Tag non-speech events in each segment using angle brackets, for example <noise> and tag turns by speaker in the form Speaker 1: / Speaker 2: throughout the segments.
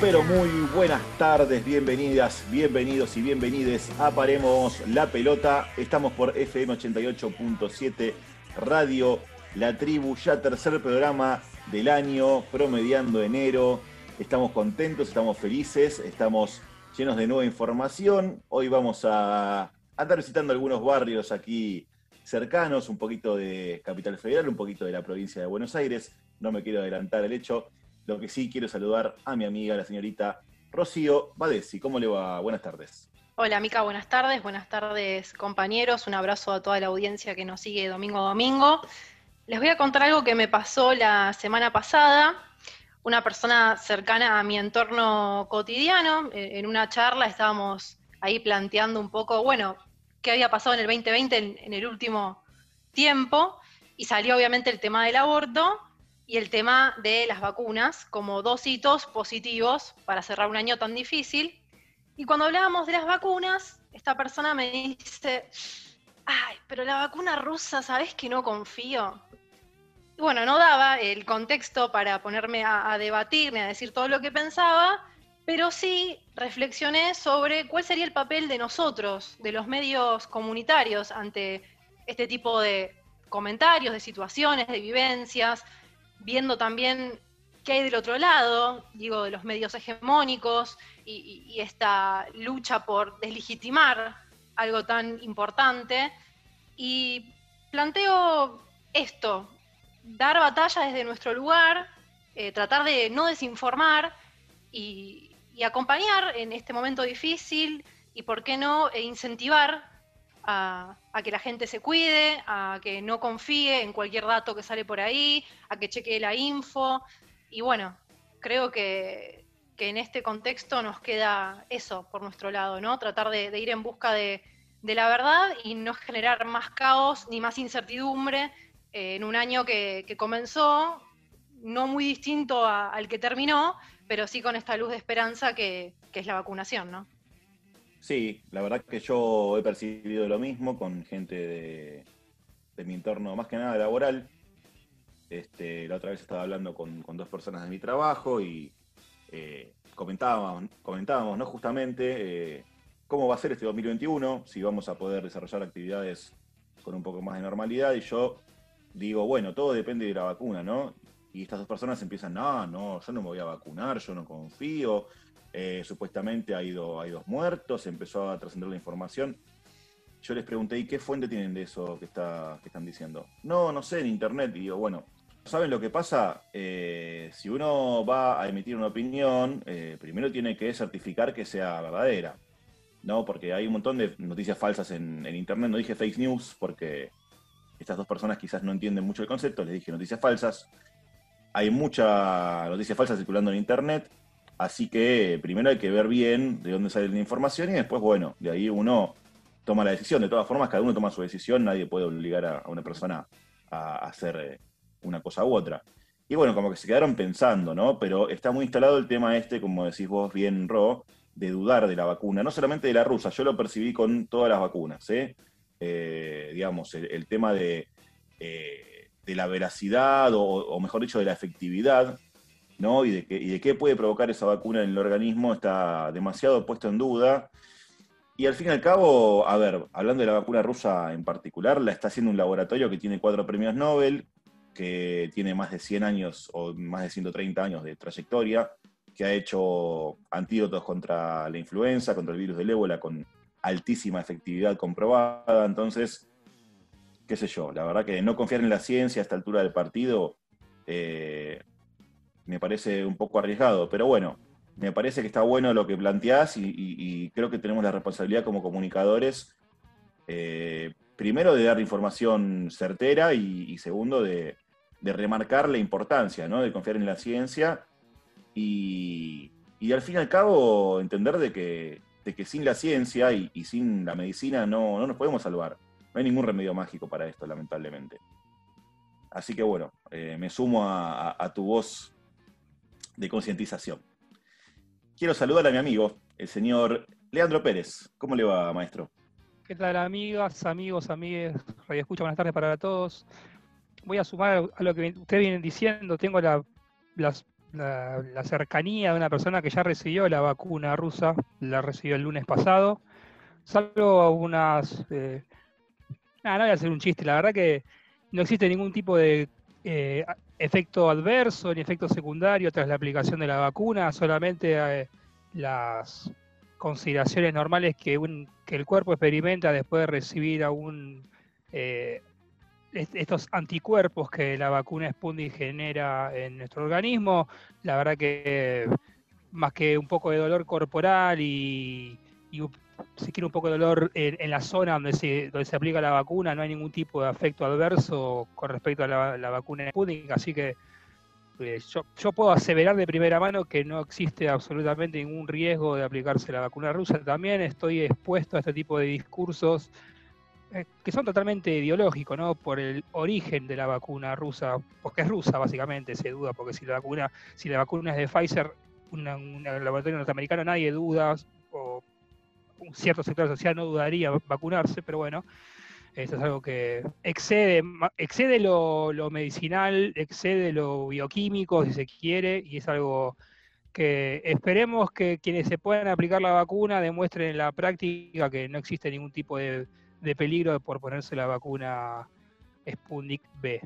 Speaker 1: Pero muy buenas tardes, bienvenidas, bienvenidos y bienvenides a Paremos la Pelota. Estamos por FM 88.7 Radio La Tribu, ya tercer programa del año, promediando enero. Estamos contentos, estamos felices, estamos llenos de nueva información. Hoy vamos a andar visitando algunos barrios aquí cercanos, un poquito de Capital Federal, un poquito de la provincia de Buenos Aires. No me quiero adelantar el hecho. Lo que sí quiero saludar a mi amiga, la señorita Rocío Badesi. ¿Cómo le va? Buenas tardes.
Speaker 2: Hola, Mica, buenas tardes. Buenas tardes, compañeros. Un abrazo a toda la audiencia que nos sigue domingo a domingo. Les voy a contar algo que me pasó la semana pasada. Una persona cercana a mi entorno cotidiano, eh, en una charla estábamos ahí planteando un poco, bueno, qué había pasado en el 2020 en, en el último tiempo, y salió obviamente el tema del aborto, y el tema de las vacunas como dos hitos positivos para cerrar un año tan difícil. Y cuando hablábamos de las vacunas, esta persona me dice, ay, pero la vacuna rusa, ¿sabes que no confío? Y bueno, no daba el contexto para ponerme a, a debatirme, a decir todo lo que pensaba, pero sí reflexioné sobre cuál sería el papel de nosotros, de los medios comunitarios, ante este tipo de comentarios, de situaciones, de vivencias, viendo también qué hay del otro lado, digo, de los medios hegemónicos y, esta lucha por deslegitimar algo tan importante. Y planteo esto, dar batalla desde nuestro lugar, eh, tratar de no desinformar y, y, acompañar en este momento difícil y, ¿por qué no, e incentivar a, que la gente se cuide, a que no confíe en cualquier dato que sale por ahí, a que chequee la info. Y bueno, creo que, que en este contexto nos queda eso por nuestro lado, ¿no? Tratar de, ir en busca de, de, la verdad y no generar más caos ni más incertidumbre eh, en un año que, comenzó, no muy distinto al que terminó, pero sí con esta luz de esperanza que, que es la vacunación, ¿no?
Speaker 1: Sí, la verdad que yo he percibido lo mismo con gente de, de mi entorno, más que nada laboral. Este, la otra vez estaba hablando con, con dos personas de mi trabajo y eh, comentábamos, comentábamos ¿no? justamente eh, cómo va a ser este 2021, si vamos a poder desarrollar actividades con un poco más de normalidad. Y yo digo, bueno, todo depende de la vacuna, ¿no? Y estas dos personas empiezan, no, no, yo no me voy a vacunar, yo no confío, eh, supuestamente hay, do, dos muertos, empezó a trascender la información. Yo les pregunté, ¿y qué fuente tienen de eso que, está, que están diciendo? No, no sé, en internet. Y digo, bueno, ¿saben lo que pasa? Eh, si uno va a emitir una opinión, eh, primero tiene que certificar que sea verdadera. ¿no? Porque hay un montón de noticias falsas en, en internet. No dije fake news porque estas dos personas quizás no entienden mucho el concepto. Les dije noticias falsas. Hay mucha noticia falsa circulando en internet Así que primero hay que ver bien de dónde sale la información y después, bueno, de ahí uno toma la decisión. De todas formas, cada uno toma su decisión, nadie puede obligar a, una persona a hacer eh, una cosa u otra. Y bueno, como que se quedaron pensando, ¿no? Pero está muy instalado el tema este, como decís vos bien, Ro, de dudar de la vacuna, no solamente de la rusa, yo lo percibí con todas las vacunas, ¿eh? eh digamos, el, tema de, eh, de la veracidad o mejor dicho, de la efectividad ¿no? Y de, qué, puede provocar esa vacuna en el organismo está demasiado puesto en duda. Y al fin y al cabo, a ver, hablando de la vacuna rusa en particular, la está haciendo un laboratorio que tiene cuatro premios Nobel, que tiene más de 100 años o más de 130 años de trayectoria, que ha hecho antídotos contra la influenza, contra el virus del ébola, con altísima efectividad comprobada. Entonces, qué sé yo, la verdad que no confiar en la ciencia a esta altura del partido eh, me parece un poco arriesgado, pero bueno, me parece que está bueno lo que planteás y, creo que tenemos la responsabilidad como comunicadores, eh, primero de dar información certera y, segundo de, remarcar la importancia ¿no? de confiar en la ciencia y, al fin y al cabo entender de que, de que sin la ciencia y, sin la medicina no, no, nos podemos salvar. No hay ningún remedio mágico para esto, lamentablemente. Así que bueno, eh, me sumo a, a tu voz de concientización. Quiero saludar a mi amigo, el señor Leandro Pérez. ¿Cómo le va, maestro?
Speaker 3: ¿Qué tal, amigas, amigos, amigues? Radio Escucha, buenas tardes para todos. Voy a sumar a lo que ustedes vienen diciendo. Tengo la, cercanía de una persona que ya recibió la vacuna rusa, la recibió el lunes pasado, salvo algunas... Eh, no voy a hacer un chiste, la verdad que no existe ningún tipo de eh, efecto adverso ni efecto secundario tras la aplicación de la vacuna, solamente eh, las consideraciones normales que, un, que el cuerpo experimenta después de recibir algún estos anticuerpos que la vacuna Sputnik genera en nuestro organismo, la verdad que más que un poco de dolor corporal y, si quiere un poco de dolor en, la zona donde se, donde se aplica la vacuna, no hay ningún tipo de efecto adverso con respecto a la, vacuna Sputnik, así que eh, yo, yo, puedo aseverar de primera mano que no existe absolutamente ningún riesgo de aplicarse la vacuna rusa. También estoy expuesto a este tipo de discursos eh, que son totalmente ideológicos, ¿no? Por el origen de la vacuna rusa, porque es rusa básicamente, se duda, porque si la vacuna, si la vacuna es de Pfizer, un laboratorio norteamericano, nadie duda, o un cierto sector social no dudaría vacunarse, pero bueno, eso es algo que excede, excede lo, medicinal, excede lo bioquímico, si se quiere, y es algo que esperemos que quienes se puedan aplicar la vacuna demuestren en la práctica que no existe ningún tipo de de peligro por ponerse la vacuna Sputnik B.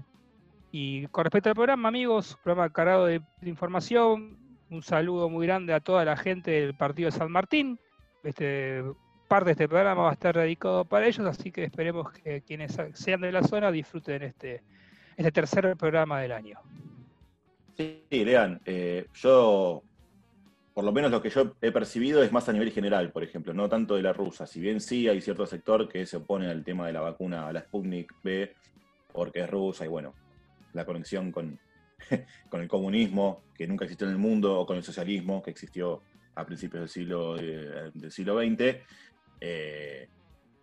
Speaker 3: Y con respecto al programa, amigos, programa cargado de, información, un saludo muy grande a toda la gente del partido de San Martín. Este, parte de este programa va a estar dedicado para ellos, así que esperemos que quienes sean de la zona disfruten este, este tercer programa del año.
Speaker 1: Sí, Lean, eh, yo por lo menos lo que yo he percibido es más a nivel general, por ejemplo, no tanto de la rusa. Si bien sí hay cierto sector que se opone al tema de la vacuna, a la Sputnik B, porque es rusa y bueno, la conexión con, <laughs> con el comunismo que nunca existió en el mundo o con el socialismo que existió a principios del siglo, eh, del siglo XX. Eh,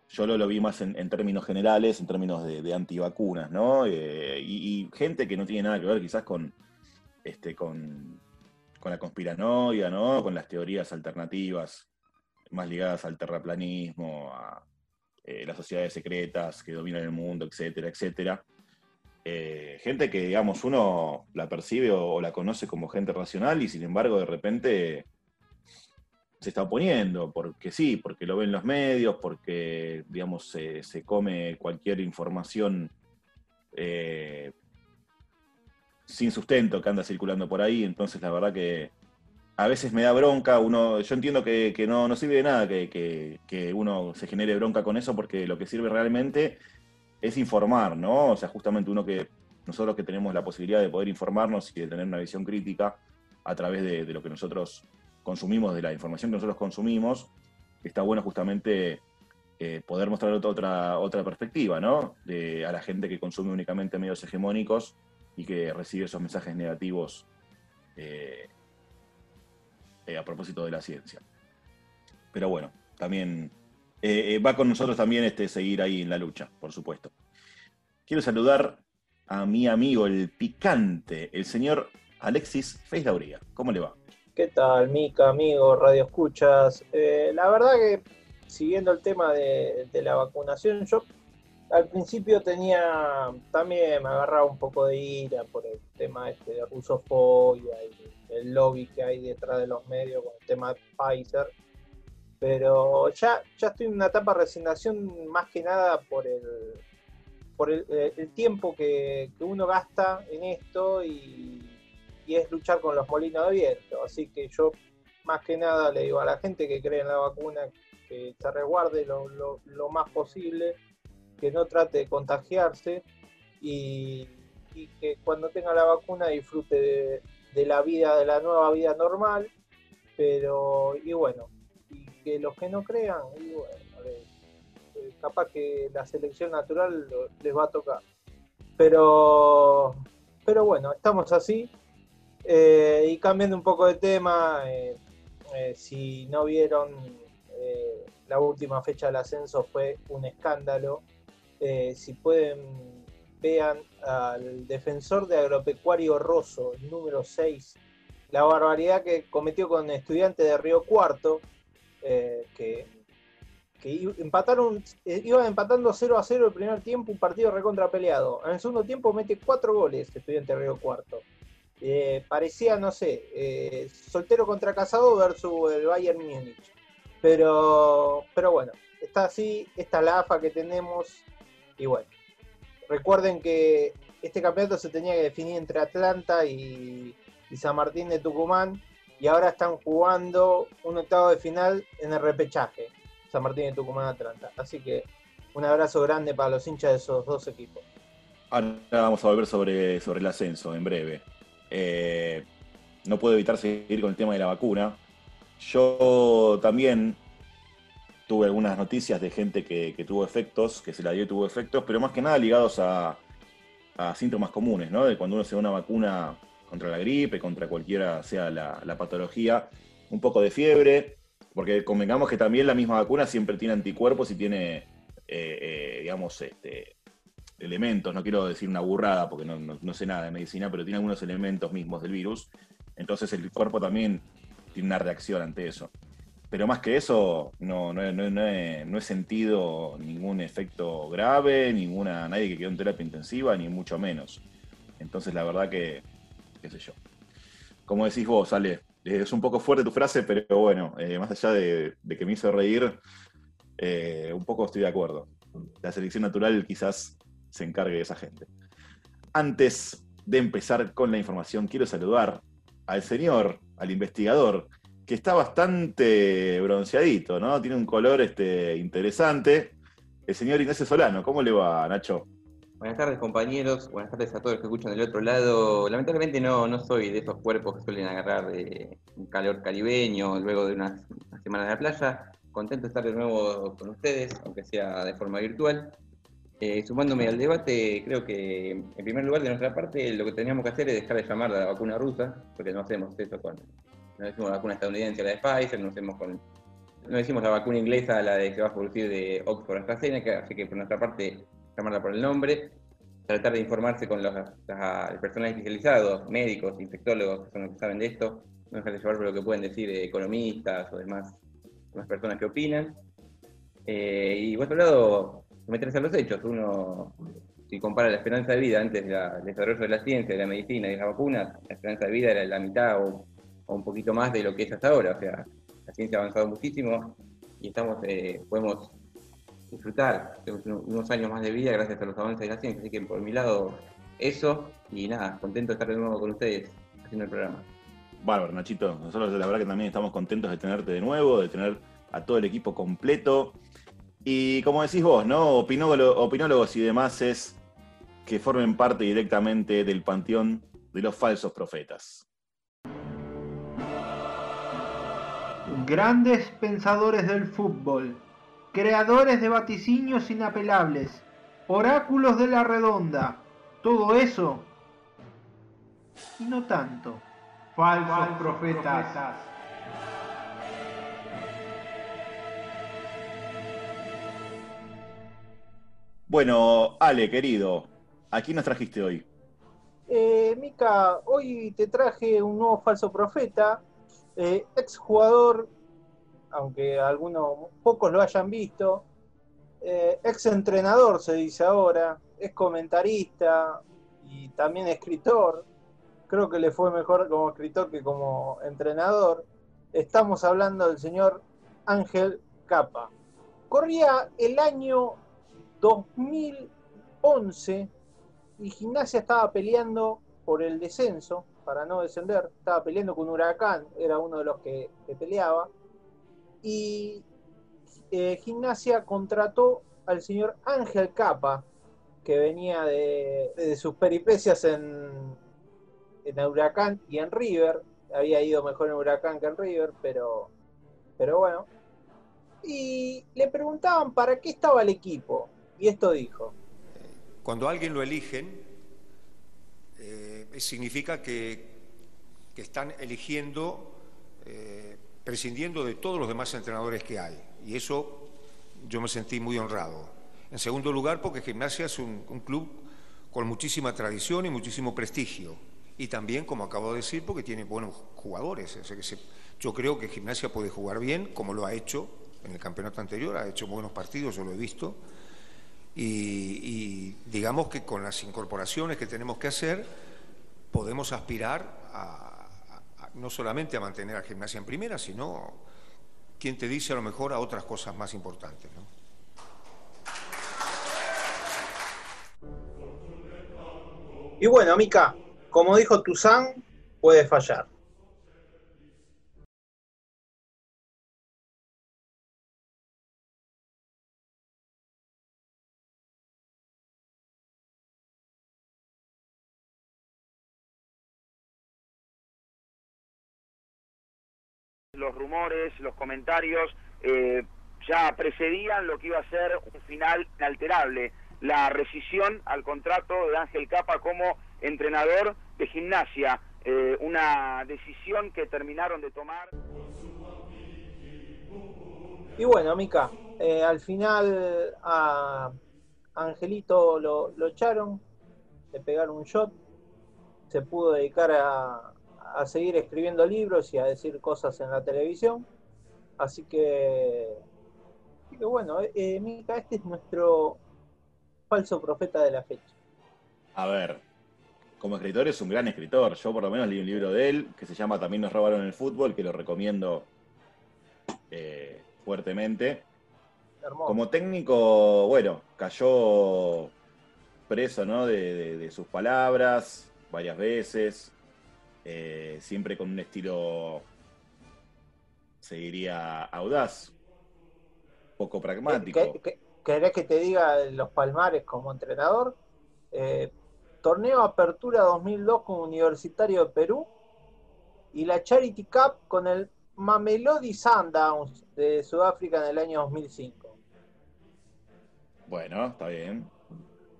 Speaker 1: yo lo, lo, vi más en, términos generales, en términos de, antivacunas, ¿no? Eh, y, gente que no tiene nada que ver quizás con, este, con, con la conspiranoia, ¿no? Con las teorías alternativas más ligadas al terraplanismo, a las sociedades secretas que dominan el mundo, etcétera, etcétera. Gente que, digamos, uno la percibe o, la conoce como gente racional y sin embargo de repente se está oponiendo, porque sí, porque lo ven los medios, porque, digamos, se, come cualquier información eh, sin sustento que anda circulando por ahí, entonces la verdad que a veces me da bronca, uno, yo entiendo que, no, no, sirve de nada que, uno se genere bronca con eso, porque lo que sirve realmente es informar, ¿no? O sea, justamente uno que, nosotros que tenemos la posibilidad de poder informarnos y de tener una visión crítica a través de, lo que nosotros consumimos, de la información que nosotros consumimos, está bueno justamente eh, poder mostrar otra, otra perspectiva, ¿no? A la gente que consume únicamente medios hegemónicos y que recibe esos mensajes negativos eh, eh, a propósito de la ciencia. Pero bueno, también va con nosotros también este, seguir ahí en la lucha, por supuesto. Quiero saludar a mi amigo el picante, el señor Alexis Feisdauría. ¿Cómo le va?
Speaker 4: ¿Qué tal, Mica, amigo, Radio Escuchas? la verdad que siguiendo el tema de, de la vacunación, yo al principio tenía, también me agarraba un poco de ira por el tema este de rusofobia y el lobby que hay detrás de los medios con el tema de Pfizer. Pero ya, ya estoy en una etapa de resignación más que nada por el, por el, eh, tiempo que, uno gasta en esto y, es luchar con los molinos de viento. Así que yo más que nada le digo a la gente que cree en la vacuna que se resguarde lo, lo más posible que no trate de contagiarse y, que cuando tenga la vacuna disfrute de, la vida, de la nueva vida normal, pero y bueno, y que los que no crean, y bueno, eh, capaz que la selección natural les va a tocar. Pero, pero bueno, estamos así. Eh, y cambiando un poco de tema, eh, si no vieron, la última fecha del ascenso fue un escándalo. Eh, si pueden, vean al defensor de agropecuario Rosso, el número 6, la barbaridad que cometió con estudiantes de Río Cuarto, eh, que, empataron, eh, iban empatando 0 a 0 el primer tiempo, un partido recontra peleado. En el segundo tiempo mete cuatro goles estudiante de Río Cuarto. Eh, parecía, no sé, eh, soltero contra casado versus el Bayern Múnich. Pero, pero bueno, está así, esta es la AFA que tenemos. Y bueno, recuerden que este campeonato se tenía que definir entre Atlanta y, y San Martín de Tucumán. Y ahora están jugando un octavo de final en el repechaje. San Martín de Tucumán Atlanta. Así que un abrazo grande para los hinchas de esos dos equipos.
Speaker 1: Ahora vamos a volver sobre, sobre el ascenso en breve. Eh, no puedo evitar seguir con el tema de la vacuna. Yo también tuve algunas noticias de gente que, tuvo efectos, que se la dio y tuvo efectos, pero más que nada ligados a, síntomas comunes, ¿no? De cuando uno se da una vacuna contra la gripe, contra cualquiera sea la, patología, un poco de fiebre, porque convengamos que también la misma vacuna siempre tiene anticuerpos y tiene, eh, eh, digamos, este, elementos, no quiero decir una burrada porque no, sé nada de medicina, pero tiene algunos elementos mismos del virus. Entonces el cuerpo también tiene una reacción ante eso. Pero más que eso, no, no, he, sentido ningún efecto grave, ninguna, nadie que quedó en terapia intensiva, ni mucho menos. Entonces la verdad que, qué sé yo. Como decís vos, Ale, es un poco fuerte tu frase, pero bueno, eh, más allá de, que me hizo reír, eh, un poco estoy de acuerdo. La selección natural quizás se encargue de esa gente. Antes de empezar con la información, quiero saludar al señor, al investigador, que está bastante bronceadito, ¿no? Tiene un color este, interesante. El señor Ignacio Solano, ¿cómo le va, Nacho?
Speaker 5: Buenas tardes compañeros, buenas tardes a todos los que escuchan del otro lado. Lamentablemente no, no soy de esos cuerpos que suelen agarrar de un calor caribeño luego de unas, semanas de la playa. Contento de estar de nuevo con ustedes, aunque sea de forma virtual. Eh, sumándome al debate, creo que en primer lugar de nuestra parte lo que teníamos que hacer es dejar de llamar la vacuna rusa, porque no hacemos eso con, no decimos la vacuna estadounidense, la de Pfizer, no hacemos con, no decimos la vacuna inglesa, la de que va a producir de Oxford AstraZeneca, así que por nuestra parte llamarla por el nombre, tratar de informarse con los, personas especializados, médicos, infectólogos, que son los que saben de esto, no dejar de llevar por lo que pueden decir economistas o demás, demás personas que opinan. Eh, y por otro lado, meterse a los hechos. Uno, si compara la esperanza de vida antes del desarrollo de la ciencia, de la medicina y de las vacunas, la esperanza de vida era la mitad o, un poquito más de lo que es hasta ahora. O sea, la ciencia ha avanzado muchísimo y estamos, eh, podemos disfrutar unos años más de vida gracias a los avances de la ciencia. Así que por mi lado, eso y nada, contento de estar de nuevo con ustedes haciendo el programa.
Speaker 1: Bárbaro, Nachito. Nosotros la verdad que también estamos contentos de tenerte de nuevo, de tener a todo el equipo completo. Y como decís vos, ¿no? opinólogos y demás es que formen parte directamente del panteón de los falsos profetas.
Speaker 6: Grandes pensadores del fútbol creadores de vaticinios inapelables, oráculos de la redonda, todo eso y no tanto. Falsos, profetas.
Speaker 1: Bueno, Ale, querido, ¿a quién nos trajiste hoy?
Speaker 4: Eh, Mica, hoy te traje un nuevo falso profeta, eh, exjugador aunque algunos pocos lo hayan visto. Eh, ex entrenador se dice ahora, es comentarista y también escritor. Creo que le fue mejor como escritor que como entrenador. Estamos hablando del señor Ángel Capa. Corría el año 2011 y Gimnasia estaba peleando por el descenso, para no descender. Estaba peleando con Huracán, era uno de los que peleaba y eh, Gimnasia contrató al señor Ángel Capa, que venía de, sus peripecias en, en Huracán y en River. Había ido mejor en Huracán que en River, pero, pero bueno. Y le preguntaban para qué estaba el equipo. Y esto dijo.
Speaker 7: Cuando alguien lo eligen, eh, significa que, están eligiendo eh, prescindiendo de todos los demás entrenadores que hay. Y eso yo me sentí muy honrado. En segundo lugar, porque Gimnasia es un, club con muchísima tradición y muchísimo prestigio. Y también, como acabo de decir, porque tiene buenos jugadores. yo creo que Gimnasia puede jugar bien, como lo ha hecho en el campeonato anterior, ha hecho buenos partidos, yo lo he visto. Y, digamos que con las incorporaciones que tenemos que hacer, podemos aspirar a, no solamente a mantener a gimnasia en primera, sino, quien te dice a lo mejor, a otras cosas más importantes.
Speaker 4: Y bueno, Mica, como dijo Tuzán, puede fallar.
Speaker 8: Los rumores, los comentarios eh, ya precedían lo que iba a ser un final inalterable, la rescisión al contrato de Ángel Capa como entrenador de gimnasia, eh, una decisión que terminaron de tomar.
Speaker 4: Y bueno, Mica, eh, al final a Angelito lo, lo echaron, le pegaron un shot, se pudo dedicar a, a seguir escribiendo libros y a decir cosas en la televisión. Así que, bueno, eh, eh, Mica, este es nuestro falso profeta de la fecha.
Speaker 1: A ver, como escritor es un gran escritor. Yo por lo menos leí un libro de él que se llama También nos robaron el fútbol, que lo recomiendo eh, fuertemente. Como técnico, bueno, cayó preso ¿no? de sus palabras varias veces. Eh, siempre con un estilo, se diría, audaz, poco pragmático.
Speaker 4: ¿Querés que te diga los palmares como entrenador? Eh, torneo Apertura 2002 con Universitario de Perú y la Charity Cup con el Mamelody Sundowns de Sudáfrica en el año 2005.
Speaker 1: Bueno, está bien.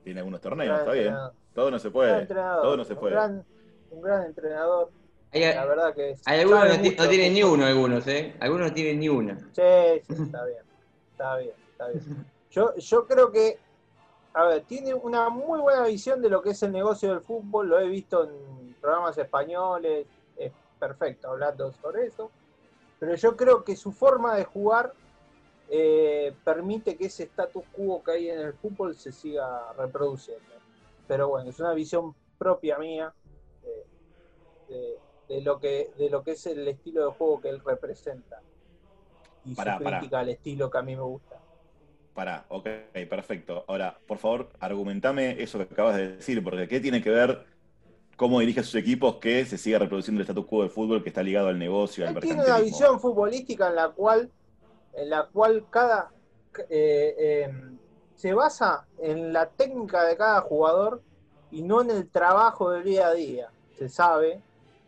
Speaker 1: Tiene algunos torneos, está bien. Todo no se puede. Todo no se puede
Speaker 4: un gran entrenador. la verdad que
Speaker 5: hay algunos no, tienen ni uno, algunos, ¿eh? Algunos no tienen ni uno.
Speaker 4: Sí, sí, está bien. Está bien, está bien. <laughs> Yo, yo creo que, a ver, tiene una muy buena visión de lo que es el negocio del fútbol. Lo he visto en programas españoles. Es perfecto hablando sobre eso. Pero yo creo que su forma de jugar eh, permite que ese status quo que hay en el fútbol se siga reproduciendo. Pero bueno, es una visión propia mía de, lo que, de lo que es el estilo de juego que él representa. Y su crítica al estilo que a mí me gusta.
Speaker 1: Pará, ok, perfecto. Ahora, por favor, argumentame eso que acabas de decir, porque ¿qué tiene que ver cómo dirige a sus equipos que se siga reproduciendo el status quo de fútbol que está ligado al negocio, al
Speaker 4: Tiene una visión futbolística en la cual, en la cual cada eh, em, se basa en la técnica de cada jugador y no en el trabajo del día a día. Se sabe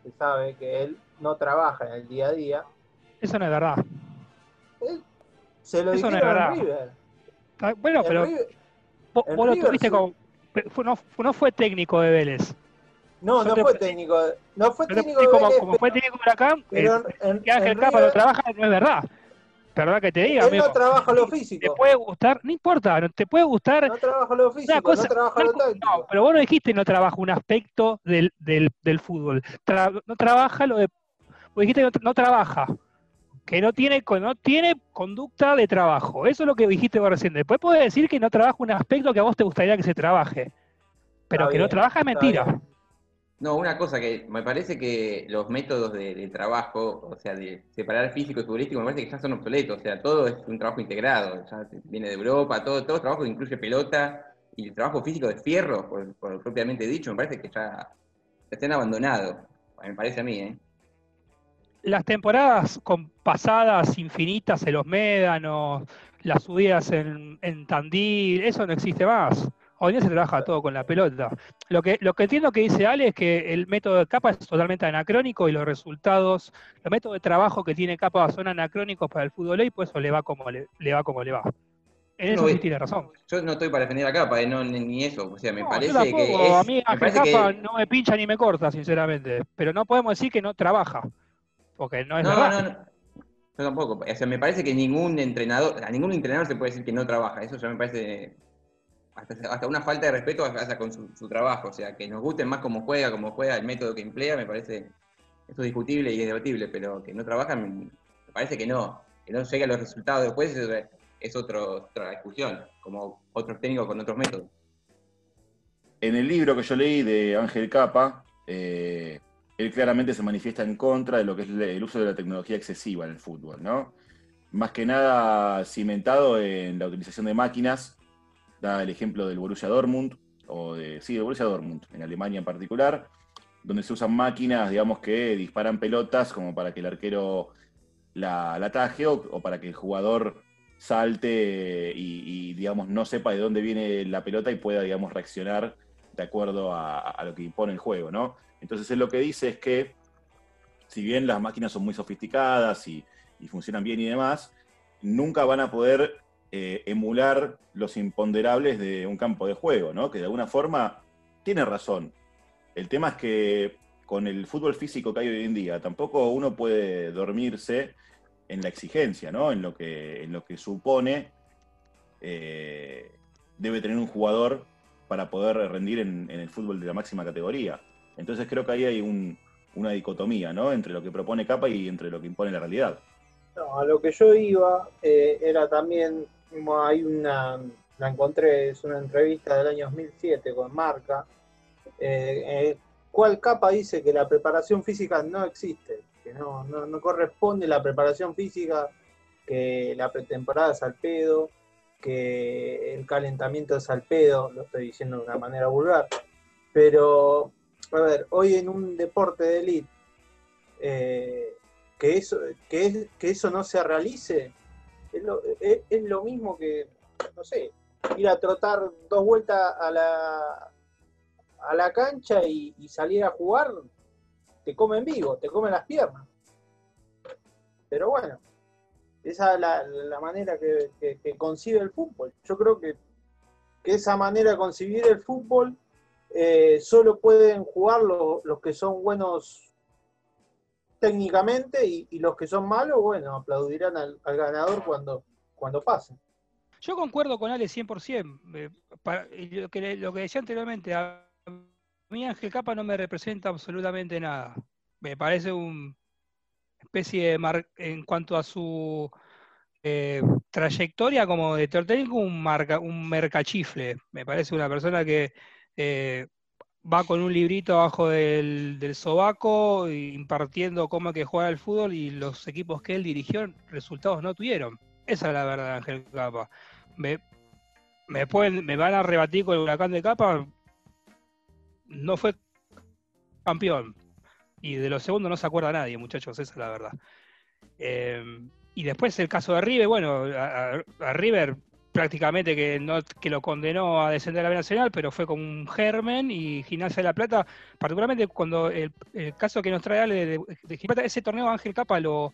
Speaker 4: se sabe que él no trabaja en el día a día.
Speaker 3: Eso no es verdad.
Speaker 4: se lo Eso no es verdad. River.
Speaker 3: Ah, bueno, pero vos, lo tuviste como... No, fue técnico de Vélez.
Speaker 4: No, no fue técnico. No fue técnico de Vélez.
Speaker 3: Como, fue técnico de Huracán, pero que Ángel Capa lo trabaja no es verdad. Perdón que te diga.
Speaker 4: Él no trabaja lo físico.
Speaker 3: Te puede gustar, no importa, te puede gustar.
Speaker 4: No trabaja lo físico, no trabaja lo táctico.
Speaker 3: No, pero vos no dijiste no trabaja un aspecto del, del, del fútbol. no trabaja lo de. Vos dijiste que no, trabaja. Que no tiene, no tiene conducta de trabajo. Eso es lo que dijiste vos recién. Después puedes decir que no trabaja un aspecto que a vos te gustaría que se trabaje. Pero que no trabaja es mentira.
Speaker 5: No, una cosa que me parece que los métodos de, trabajo, o sea, de separar físico y futbolístico, me parece que ya son obsoletos. O sea, todo es un trabajo integrado. Ya viene de Europa, todo, todo trabajo que incluye pelota y el trabajo físico de fierro, por, propiamente dicho, me parece que ya, estén abandonados. Me parece a mí, ¿eh?
Speaker 3: Las temporadas con pasadas infinitas en los médanos, las subidas en, en Tandil, eso no existe más. Hoy día se trabaja todo con la pelota. Lo que, lo que entiendo que dice Ale es que el método de capa es totalmente anacrónico y los resultados, los métodos de trabajo que tiene capa son anacrónicos para el fútbol y por eso le va como le, va como le va. En eso sí tiene razón.
Speaker 5: Yo no estoy para defender a capa, eh, no, ni eso. O sea, me parece que.
Speaker 3: a mí a capa no me pincha ni me corta, sinceramente. Pero no podemos decir que no trabaja. Porque no es verdad. No, no.
Speaker 5: Yo tampoco. O sea, me parece que ningún entrenador, a ningún entrenador se puede decir que no trabaja. Eso ya me parece hasta, una falta de respeto hasta con su, trabajo. O sea, que nos guste más cómo juega, cómo juega, el método que emplea, me parece eso es discutible y es debatible, pero que no trabajan, me parece que no. Que no llegue a los resultados después es, otra discusión, como otros técnicos con otros métodos.
Speaker 1: En el libro que yo leí de Ángel Capa, eh, él claramente se manifiesta en contra de lo que es el uso de la tecnología excesiva en el fútbol, ¿no? Más que nada cimentado en la utilización de máquinas, da el ejemplo del Borussia Dortmund, o de, sí, del Borussia Dortmund, en Alemania en particular, donde se usan máquinas, digamos, que disparan pelotas como para que el arquero la, ataje o, para que el jugador salte y, digamos, no sepa de dónde viene la pelota y pueda, digamos, reaccionar de acuerdo a, lo que impone el juego, ¿no? Entonces él lo que dice es que, si bien las máquinas son muy sofisticadas y, funcionan bien y demás, nunca van a poder eh, emular los imponderables de un campo de juego, ¿no? Que de alguna forma tiene razón. El tema es que con el fútbol físico que hay hoy en día, tampoco uno puede dormirse en la exigencia, ¿no? En lo que, en lo que supone eh, debe tener un jugador para poder rendir en, el fútbol de la máxima categoría. Entonces creo que ahí hay una dicotomía, ¿no? Entre lo que propone Capa y entre lo que impone la realidad.
Speaker 4: No, a lo que yo iba eh, era también, hay una, la encontré, es una entrevista del año 2007 con Marca, eh, cual Capa dice que la preparación física no existe, que no, no, corresponde la preparación física, que la pretemporada es al pedo, que el calentamiento es al pedo, lo estoy diciendo de una manera vulgar, pero, a ver, hoy en un deporte de élite, eh, que, eso, que, que eso no se realice, es lo, es lo mismo que, no sé, ir a trotar dos vueltas a la, a la cancha y, salir a jugar, te comen vivo, te comen las piernas. Pero bueno, esa es la, manera que, concibe el fútbol. Yo creo que, esa manera de concebir el fútbol eh, solo pueden jugar los que son buenos técnicamente y, los que son malos, bueno, aplaudirán al, ganador cuando, cuando pase.
Speaker 3: Yo concuerdo con Ale 100%. Eh, lo, que, lo que decía anteriormente, mí Ángel Capa no me representa absolutamente nada. Me parece una especie de mar en cuanto a su eh, trayectoria como de técnico, un, marca, un mercachifle. Me parece una persona que eh, va con un librito abajo del, del sobaco impartiendo cómo que jugar al fútbol y los equipos que él dirigió resultados no tuvieron. Esa es la verdad, Ángel Capa. Me, me, van a rebatir con el huracán de Capa, no fue campeón. Y de los segundos no se acuerda nadie, muchachos, esa es la verdad. Eh, y después el caso de River, bueno, a, River prácticamente que no que lo condenó a descender a la B Nacional, pero fue con un germen y Gimnasia de la Plata, particularmente cuando el, caso que nos trae Ale de, de, ese torneo Ángel Capa lo,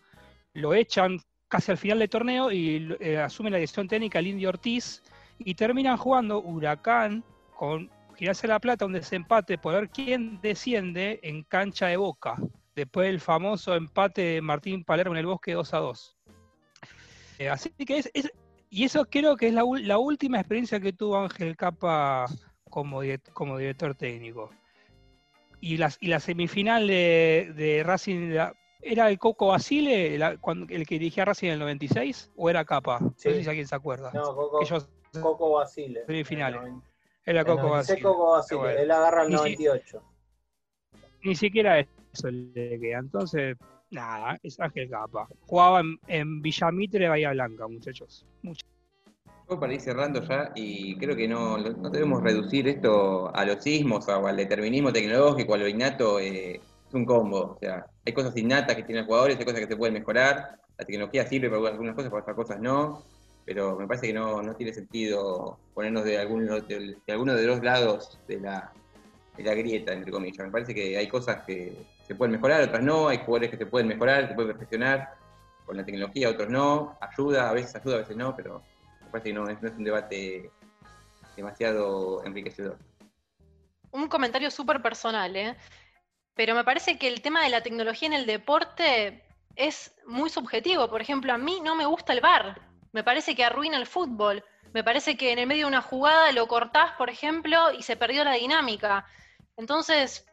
Speaker 3: lo echan casi al final del torneo y eh, asume la dirección técnica el Indio Ortiz y terminan jugando Huracán con Gimnasia de la Plata un desempate por ver quién desciende en cancha de Boca, después del famoso empate de Martín Palermo en el Bosque 2 a 2. Eh, así que es, y eso creo que es la, última experiencia que tuvo Ángel Capa como, como director técnico. Y la, y la semifinal de, Racing ¿Era el Coco Basile, el que dirigía Racing en el 96? ¿O era Capa? No sé si alguien se acuerda.
Speaker 4: No, Coco, Coco Basile.
Speaker 3: Semifinales. Era Coco Basile.
Speaker 4: Coco Basile, él agarra el 98.
Speaker 3: ni siquiera eso le queda. Entonces, nada, es Ángel Capa. Jugaba en, Villamitre, Bahía Blanca, muchachos. Mucho.
Speaker 5: Para ir cerrando ya, y creo que no, no debemos reducir esto a los sismos o al determinismo tecnológico, a lo innato, eh, es un combo. O sea, hay cosas innatas que tienen jugadores, hay cosas que se pueden mejorar. La tecnología sirve para algunas cosas, para otras cosas no pero me parece que no, tiene sentido ponernos de alguno de, alguno de los lados de la, de la grieta, entre comillas. Me parece que hay cosas que se pueden mejorar, otras no, hay jugadores que se pueden mejorar, se pueden perfeccionar con la tecnología, otros no, ayuda, a veces ayuda, a veces no, pero me parece que no, es un debate demasiado enriquecedor.
Speaker 2: Un comentario súper personal, ¿eh? pero me parece que el tema de la tecnología en el deporte es muy subjetivo. Por ejemplo, a mí no me gusta el bar. Me parece que arruina el fútbol. Me parece que en el medio de una jugada lo cortás, por ejemplo, y se perdió la dinámica. Entonces,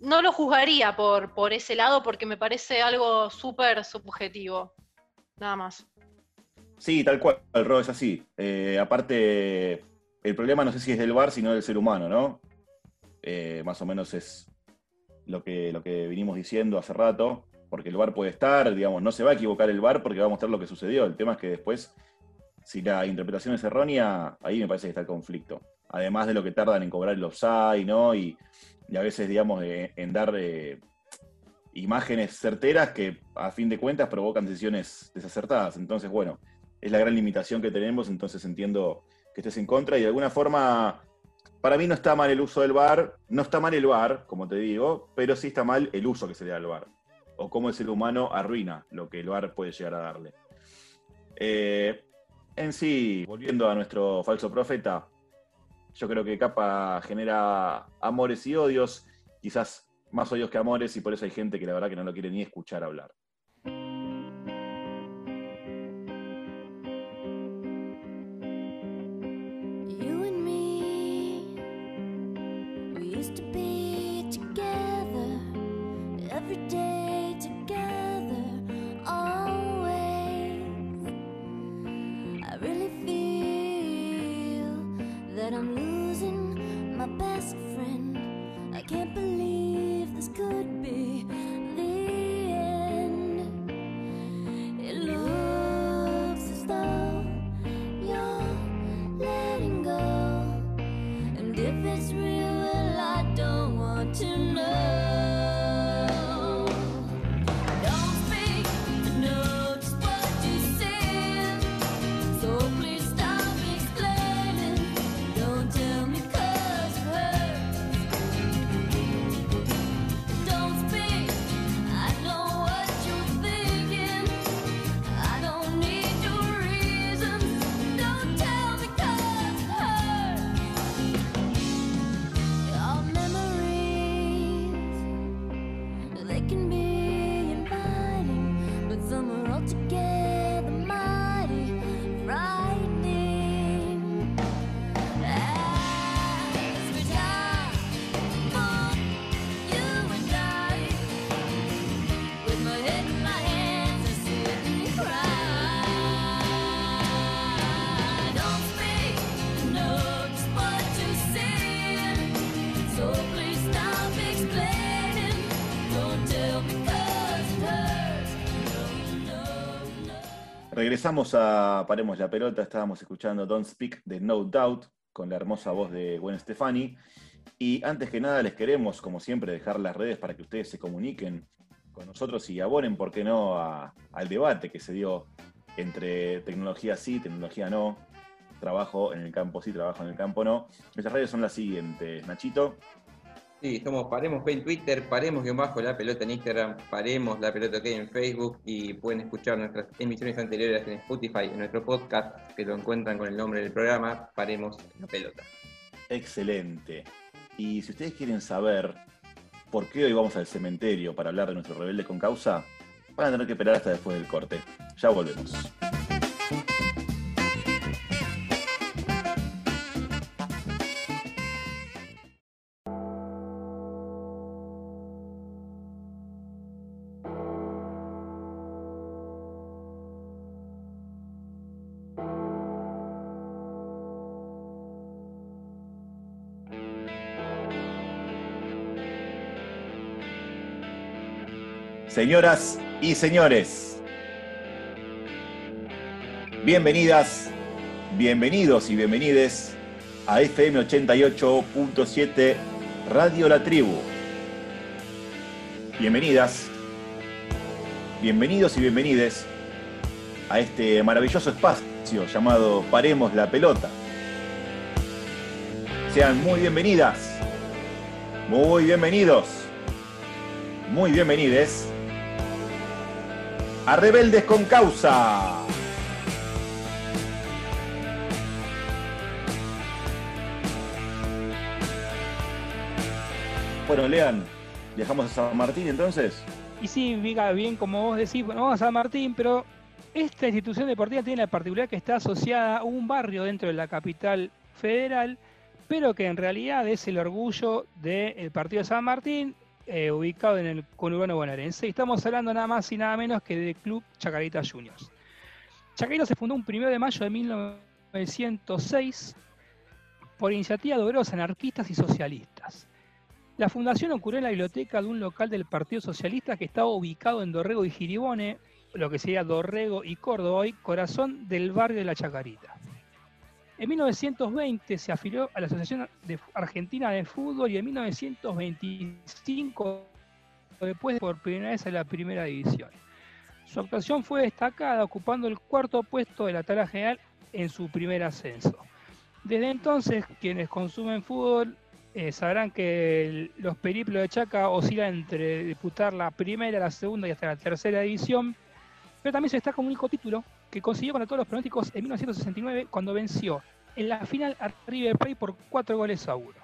Speaker 2: no lo juzgaría por, por ese lado porque me parece algo súper subjetivo. Nada más.
Speaker 1: Sí, tal cual, el rol es así. Eh, aparte, el problema no sé si es del bar, sino del ser humano, ¿no? Eh, más o menos es, lo que, lo que vinimos diciendo hace rato, porque el VAR puede estar, digamos, no se va a equivocar el VAR porque va a mostrar lo que sucedió. El tema es que después, si la interpretación es errónea, ahí me parece que está el conflicto. Además de lo que tardan en cobrar el offside, ¿no? Y, a veces, digamos, en dar eh, imágenes certeras que a fin de cuentas provocan decisiones desacertadas. Entonces, bueno, es la gran limitación que tenemos, entonces entiendo que estés en contra y de alguna forma, para mí no está mal el uso del VAR, no está mal el VAR, como te digo, pero sí está mal el uso que se le da al VAR, o cómo el ser humano arruina lo que el VAR puede llegar a darle. Eh, en sí, volviendo a nuestro falso profeta, yo creo que Capa genera amores y odios, quizás más odios que amores, y por eso hay gente que la verdad que no lo quiere ni escuchar hablar. Regresamos a Paremos la Pelota, estábamos escuchando Don't Speak de No Doubt con la hermosa voz de Gwen Stefani. Y antes que nada les queremos, como siempre, dejar las redes para que ustedes se comuniquen con nosotros y abonen, ¿por qué no?, al debate que se dio entre tecnología sí, tecnología no, trabajo en el campo sí, trabajo en el campo no. Nuestras redes son las siguientes, Nachito.
Speaker 5: Sí, somos Paremos en Twitter, Paremos guion bajo la pelota en Instagram, Paremos la pelota que en Facebook y pueden escuchar nuestras emisiones anteriores en Spotify, en nuestro podcast, que lo encuentran con el nombre del programa, Paremos la pelota.
Speaker 1: Excelente. Y si ustedes quieren saber por qué hoy vamos al cementerio para hablar de nuestro rebelde con causa, van a tener que esperar hasta después del corte. Ya volvemos. Señoras y señores, bienvenidas, bienvenidos y bienvenides a FM 88.7 Radio La Tribu. Bienvenidas, bienvenidos y bienvenides a este maravilloso espacio llamado Paremos la Pelota. Sean muy bienvenidas, muy bienvenidos, muy bienvenides a Rebeldes con Causa. Bueno, Lean, viajamos a San Martín entonces.
Speaker 3: Y sí, Viga, bien como vos decís, bueno, vamos a San Martín, pero esta institución deportiva tiene la particularidad que está asociada a un barrio dentro de la capital federal, pero que en realidad es el orgullo del partido de San Martín, eh, ubicado en el conurbano bonaerense. Y estamos hablando nada más y nada menos que del Club Chacarita Juniors. Chacarita se fundó un 1 de mayo de 1906 por iniciativa de obreros anarquistas y socialistas. La fundación ocurrió en la biblioteca de un local del Partido Socialista que estaba ubicado en Dorrego y Giribone, lo que sería Dorrego y Córdoba, hoy corazón del barrio de La Chacarita. En 1920 se afilió a la Asociación Argentina de Fútbol y en 1925 después por primera vez a la primera división. Su actuación fue destacada, ocupando el cuarto puesto de la tabla general en su primer ascenso. Desde entonces, quienes consumen fútbol eh, sabrán que los periplos de Chaca oscilan entre disputar la primera, la segunda y hasta la tercera división, pero también se destaca un único título que consiguió contra todos los pronósticos en 1969 cuando venció en la final a River Plate por cuatro goles a uno.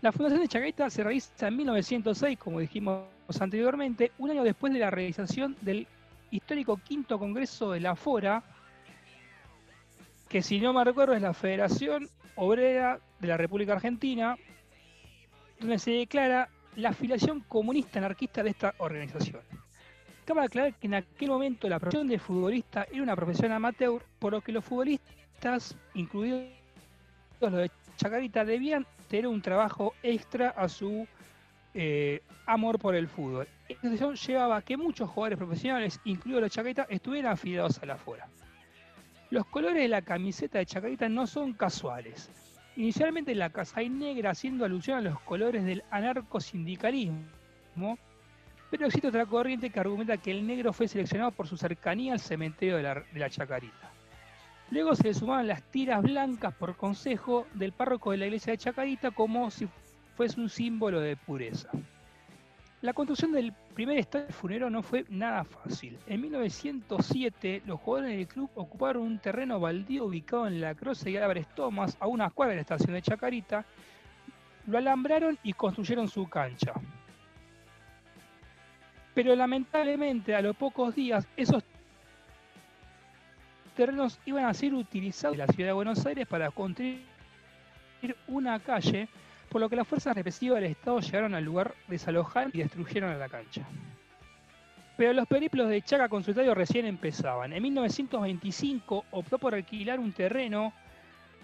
Speaker 3: La fundación de Chacarita se realiza en 1906, como dijimos anteriormente, un año después de la realización del histórico quinto congreso de la FORA, que si no me recuerdo es la Federación Obrera de la República Argentina, donde se declara la afiliación comunista anarquista de esta organización. Cabe aclarar que en aquel momento la profesión de futbolista era una profesión amateur, por lo que los futbolistas, incluidos los de Chacarita, debían tener un trabajo extra a su eh, amor por el fútbol. Esta situación llevaba a que muchos jugadores profesionales, incluidos los Chacarita, estuvieran afiliados a la fuera. Los colores de la camiseta de Chacarita no son casuales. Inicialmente la casay negra haciendo alusión a los colores del anarcosindicalismo, pero existe otra corriente que argumenta que el negro fue seleccionado por su cercanía al cementerio de la, de Chacarita. Luego se le sumaban las tiras blancas por consejo del párroco de la iglesia de Chacarita como si fuese un símbolo de pureza. La construcción del primer estadio funero no fue nada fácil. En 1907, los jugadores del club ocuparon un terreno baldío ubicado en la Croce y Álvarez Thomas, a unas cuadras de la estación de Chacarita, lo alambraron y construyeron su cancha. Pero lamentablemente, a los pocos días, esos terrenos iban a ser utilizados en la ciudad de Buenos Aires para construir una calle, por lo que las fuerzas represivas del Estado llegaron al lugar, desalojaron y destruyeron a la cancha. Pero los periplos de Chaca con su estadio recién empezaban. En 1925 optó por alquilar un terreno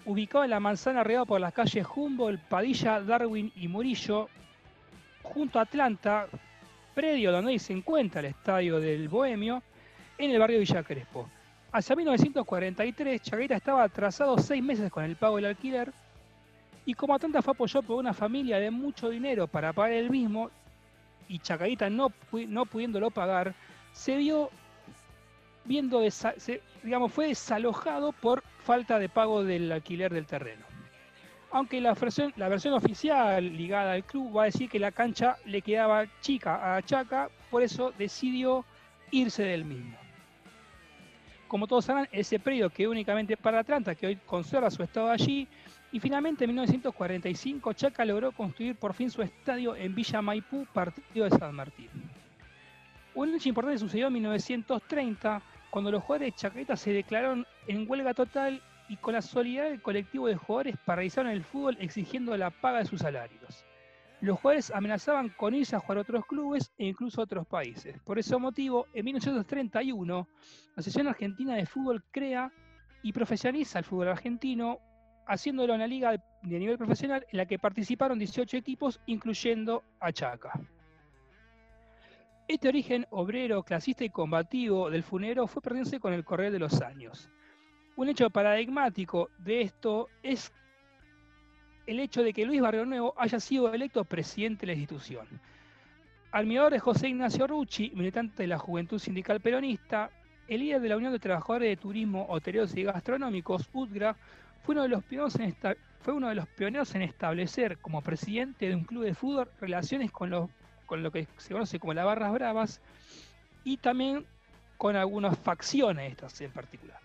Speaker 3: ubicado en la manzana regado por las calles Humboldt, Padilla, Darwin y Murillo, junto a Atlanta, predio donde hoy se encuentra el estadio del Bohemio, en el barrio Villa Crespo. Hacia 1943, Chacarita estaba atrasado seis meses con el pago del alquiler y como Atlanta fue apoyado por una familia de mucho dinero para pagar el mismo y Chacarita no, no pudiéndolo pagar, se vio viendo, digamos, fue desalojado por falta de pago del alquiler del terreno. Aunque la versión, oficial ligada al club va a decir que la cancha le quedaba chica a Chaca, por eso decidió irse del mismo. Como todos saben, ese predio quedó únicamente para Atlanta, que hoy conserva su estado allí, y finalmente en 1945 Chaca logró construir por fin su estadio en Villa Maipú, partido de San Martín. Un hecho importante sucedió en 1930, cuando los jugadores de Chacarita se declararon en huelga total y con la solidaridad del colectivo de jugadores paralizaron el fútbol exigiendo la paga de sus salarios. Los jugadores amenazaban con irse a jugar a otros clubes e incluso a otros países. Por ese motivo, en 1931, la Asociación Argentina de Fútbol crea y profesionaliza el fútbol argentino, haciéndolo una liga de nivel profesional en la que participaron 18 equipos, incluyendo a Chaca. Este origen obrero, clasista y combativo del funero fue perdiéndose con el correr de los años. Un hecho paradigmático de esto es el hecho de que Luis Barrio Nuevo haya sido electo presidente de la institución. Admirador de José Ignacio Rucci, militante de la Juventud Sindical Peronista, el líder de la Unión de Trabajadores de Turismo, Hoteleros y Gastronómicos, UTGRA, fue uno, de los pioneros en establecer como presidente de un club de fútbol relaciones con, lo que se conoce como las barras bravas y también con algunas facciones estas en particular.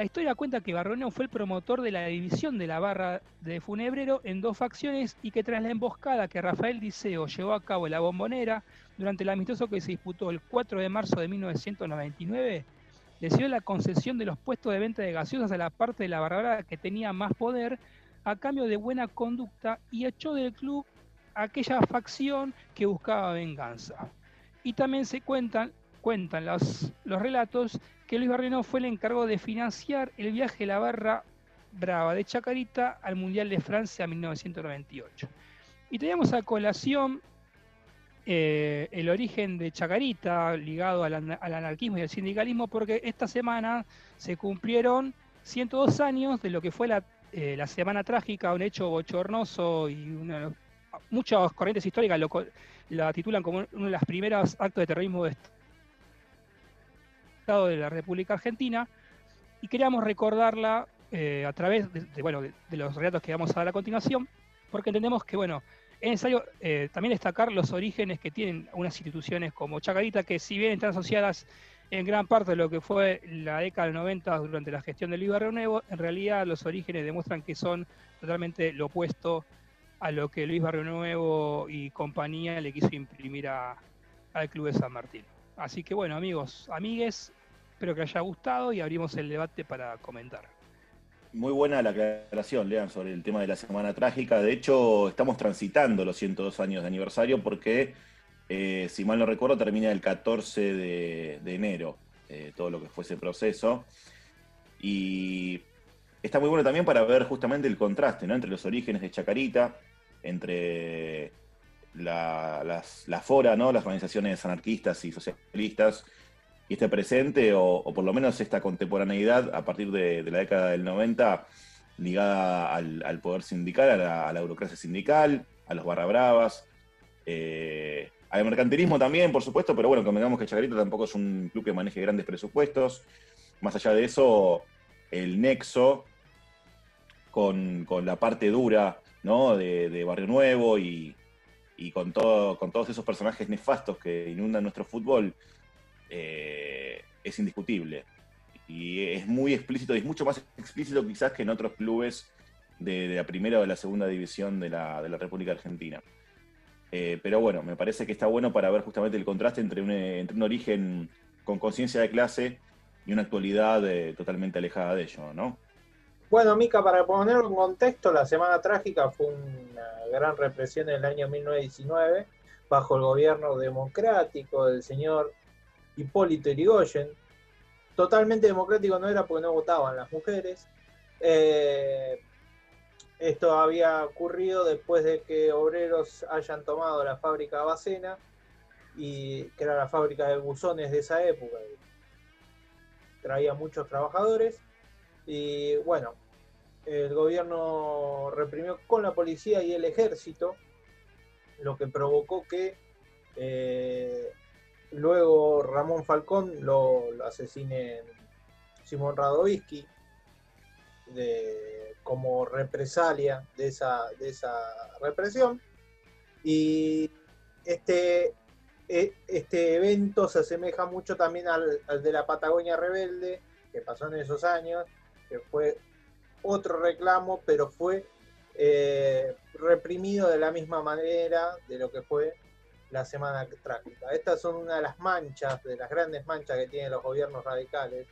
Speaker 3: La historia cuenta que Barroneo fue el promotor de la división de la barra de Funebrero en dos facciones y que tras la emboscada que Rafael Diceo llevó a cabo en la bombonera durante el amistoso que se disputó el 4 de marzo de 1999, decidió la concesión de los puestos de venta de gaseosas a la parte de la barra que tenía más poder a cambio de buena conducta y echó del club aquella facción que buscaba venganza. Y también se cuentan, cuentan los relatos que Luis Barreno fue el encargado de financiar el viaje de la barra brava de Chacarita al Mundial de Francia 1998. Y teníamos a colación eh, el origen de Chacarita ligado al, ana- al anarquismo y al sindicalismo, porque esta semana se cumplieron 102 años de lo que fue la, eh, la Semana Trágica, un hecho bochornoso y muchas corrientes históricas lo la titulan como uno de los primeros actos de terrorismo de De la República Argentina, y queríamos recordarla eh, a través de, bueno, de, los relatos que vamos a dar a continuación, porque entendemos que bueno, es necesario eh, también destacar los orígenes que tienen unas instituciones como Chacarita, que si bien están asociadas en gran parte de lo que fue la década del 90 durante la gestión de Luis Nuevo, en realidad los orígenes demuestran que son totalmente lo opuesto a lo que Luis Barrio Nuevo y compañía le quiso imprimir a- al Club de San Martín. Así que bueno, amigos, amigues, espero que haya gustado y abrimos el debate para comentar.
Speaker 1: Muy buena la aclaración, Lean, sobre el tema de la Semana Trágica. De hecho, estamos transitando los 102 años de aniversario porque, eh, si mal no recuerdo, termina el 14 de, enero, eh, todo lo que fue ese proceso. Y está muy bueno también para ver justamente el contraste ¿no? entre los orígenes de Chacarita, entre la, las, la FORA, ¿no? las organizaciones anarquistas y socialistas, y este presente, o, o por lo menos esta contemporaneidad a partir de, la década del 90, ligada al, poder sindical, a la, a burocracia sindical, a los barra bravas, eh, al mercantilismo también, por supuesto, pero bueno, convengamos que Chacarita tampoco es un club que maneje grandes presupuestos. Más allá de eso, el nexo con, con la parte dura ¿no? de, de Barrio Nuevo y, y con, todo, con todos esos personajes nefastos que inundan nuestro fútbol, eh, es indiscutible. Y es muy explícito, y es mucho más explícito quizás que en otros clubes de, la primera o de la segunda división de la, de la República Argentina. Eh, pero bueno, me parece que está bueno para ver justamente el contraste entre un, eh, origen con conciencia de clase y una actualidad totalmente alejada de ello, ¿no?
Speaker 4: Bueno, Mica, para ponerlo en contexto, la Semana Trágica fue una gran represión en el año 1919 bajo el gobierno democrático del señor Hipólito Yrigoyen. Totalmente democrático no era porque no votaban las mujeres. Eh, esto había ocurrido después de que obreros hayan tomado la fábrica Bacena, y, que era la fábrica de buzones de esa época. Traía muchos trabajadores. Y bueno, el gobierno reprimió con la policía y el ejército, lo que provocó que eh, luego Ramón Falcón lo, lo asesine Simón Radovisky de, como represalia de esa, de esa represión. Y este, e- este evento se asemeja mucho también al, al de la Patagonia Rebelde, que pasó en esos años, que fue otro reclamo, pero fue eh, reprimido de la misma manera de lo que fue la Semana Trágica. Estas son una de las manchas, de las grandes manchas que tienen los gobiernos radicales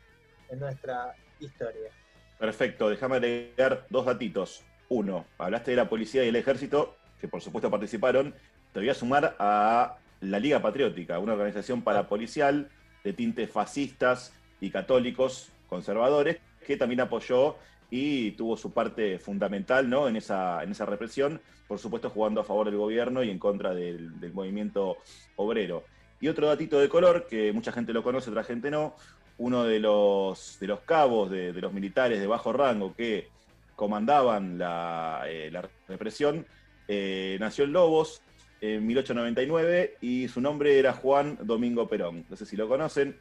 Speaker 4: en nuestra historia.
Speaker 1: Perfecto, déjame agregar dos datitos. Uno, hablaste de la policía y el ejército, que por supuesto participaron. Te voy a sumar a la Liga Patriótica, una organización parapolicial de tintes fascistas y católicos conservadores, que también apoyó y tuvo su parte fundamental ¿no? en, esa, en esa represión, por supuesto jugando a favor del gobierno y en contra del, movimiento obrero. Y otro datito de color, que mucha gente lo conoce, otra gente no, uno de los, de los cabos de, los militares de bajo rango que comandaban la, eh, la represión, eh, nació en Lobos en 1899 y su nombre era Juan Domingo Perón. No sé si lo conocen,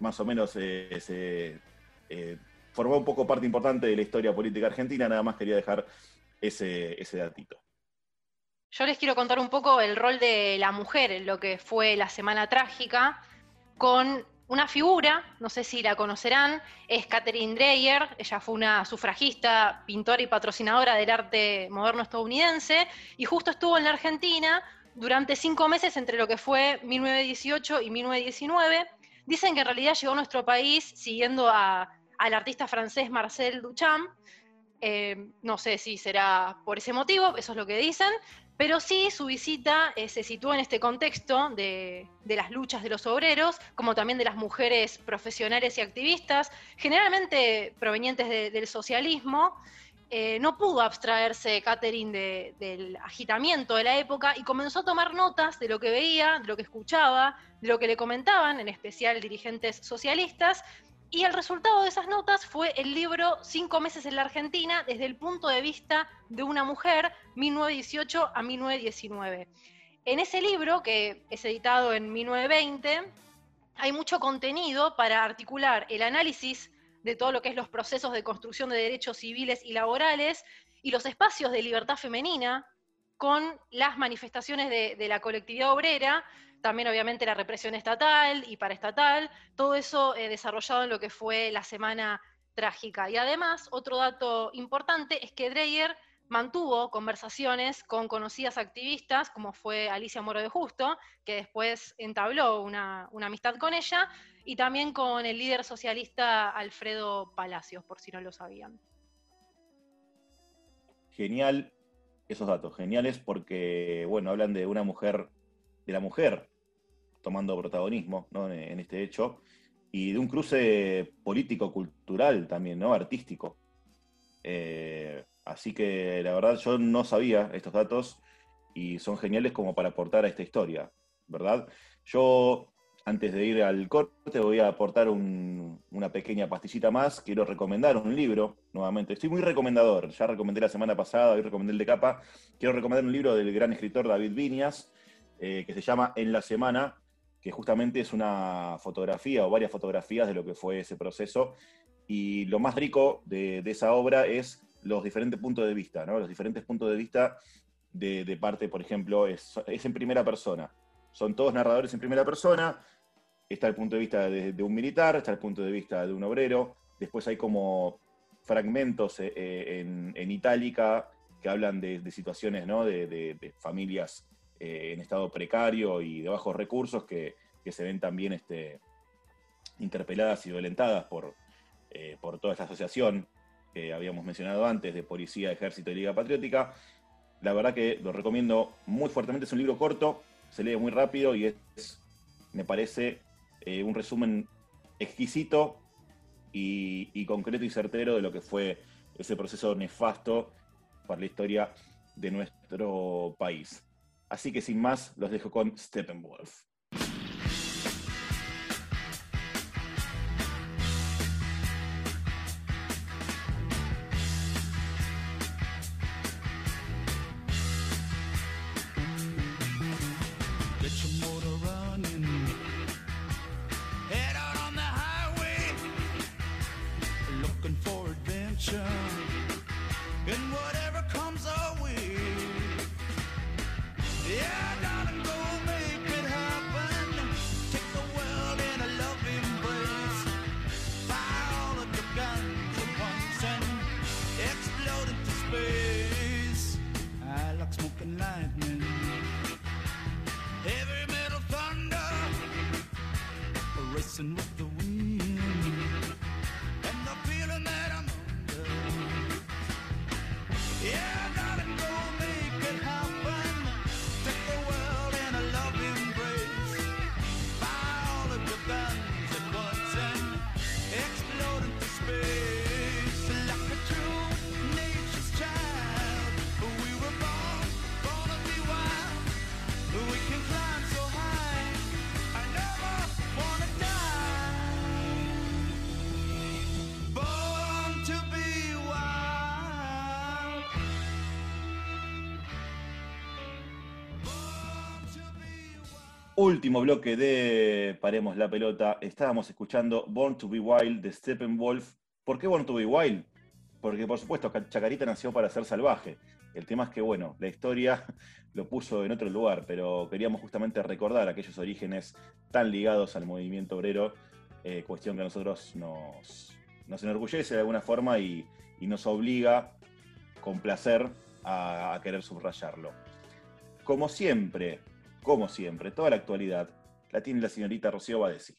Speaker 1: más o menos eh, se, formó un poco parte importante de la historia política argentina, nada más quería dejar ese, datito.
Speaker 2: Yo les quiero contar un poco el rol de la mujer en lo que fue la Semana Trágica, con una figura, no sé si la conocerán, es Catherine Dreyer, ella fue una sufragista, pintora y patrocinadora del arte moderno estadounidense, y justo estuvo en la Argentina durante cinco meses entre lo que fue 1918 y 1919. Dicen que en realidad llegó a nuestro país siguiendo a- al artista francés Marcel Duchamp, eh, no sé si será por ese motivo, eso es lo que dicen, pero sí su visita eh, se sitúa en este contexto de, de las luchas de los obreros, como también de las mujeres profesionales y activistas, generalmente provenientes de- del socialismo, eh, no pudo abstraerse Catherine de- del agitamiento de la época y comenzó a tomar notas de lo que veía, de lo que escuchaba, de lo que le comentaban, en especial dirigentes socialistas, y el resultado de esas notas fue el libro Cinco meses en la Argentina desde el punto de vista de una mujer, 1918 a 1919. En ese libro, que es editado en 1920, hay mucho contenido para articular el análisis de todo lo que es los procesos de construcción de derechos civiles y laborales y los espacios de libertad femenina con las manifestaciones de, de la colectividad obrera, también obviamente la represión estatal y paraestatal, todo eso eh, desarrollado en lo que fue la Semana Trágica. Y además, otro dato importante es que Dreyer mantuvo conversaciones con conocidas activistas, como fue Alicia Moro de Justo, que después entabló una, una amistad con ella, y también con el líder socialista Alfredo Palacios, por si no lo sabían.
Speaker 1: Genial esos datos, geniales porque, bueno, hablan de una mujer, de la mujer tomando protagonismo ¿no? en, este hecho, y de un cruce político-cultural también, ¿no? Artístico. Eh, así que la verdad yo no sabía estos datos y son geniales como para aportar a esta historia, ¿verdad? Yo, antes de ir al corte, voy a aportar un- una pequeña pastillita más. Quiero recomendar un libro, nuevamente. Estoy muy recomendador. Ya recomendé la semana pasada, hoy recomendé el de capa. Quiero recomendar un libro del gran escritor David Viñas, eh, que se llama En la Semana, que justamente es una fotografía o varias fotografías de lo que fue ese proceso. Y lo más rico de, esa obra es los diferentes puntos de vista, ¿no? Los diferentes puntos de vista de, parte, por ejemplo, es, es en primera persona. Son todos narradores en primera persona. Está el punto de vista de, un militar, está el punto de vista de un obrero. Después hay como fragmentos eh, eh, en, en itálica que hablan de, situaciones, ¿no? De familias eh, en estado precario y de bajos recursos que, que se ven también este, interpeladas y violentadas por, eh, por toda esta asociación que habíamos mencionado antes de Policía, Ejército y Liga Patriótica. La verdad que lo recomiendo muy fuertemente. Es un libro corto, se lee muy rápido y es, me parece, eh, un resumen exquisito y, y concreto y certero de lo que fue ese proceso nefasto para la historia de nuestro país. Así que sin más, los dejo con Steppenwolf. Último bloque de Paremos la pelota. Estábamos escuchando Born to be Wild de Steppenwolf. ¿Por qué Born to be Wild? Porque por supuesto Chacarita nació para ser salvaje. El tema es que, bueno, la historia <laughs> lo puso en otro lugar, pero queríamos justamente recordar aquellos orígenes tan ligados al movimiento obrero, eh, cuestión que a nosotros nos, nos enorgullece de alguna forma y, y nos obliga con placer a, a querer subrayarlo. Como siempre, como siempre, toda la actualidad la tiene la señorita Rocío Badesi.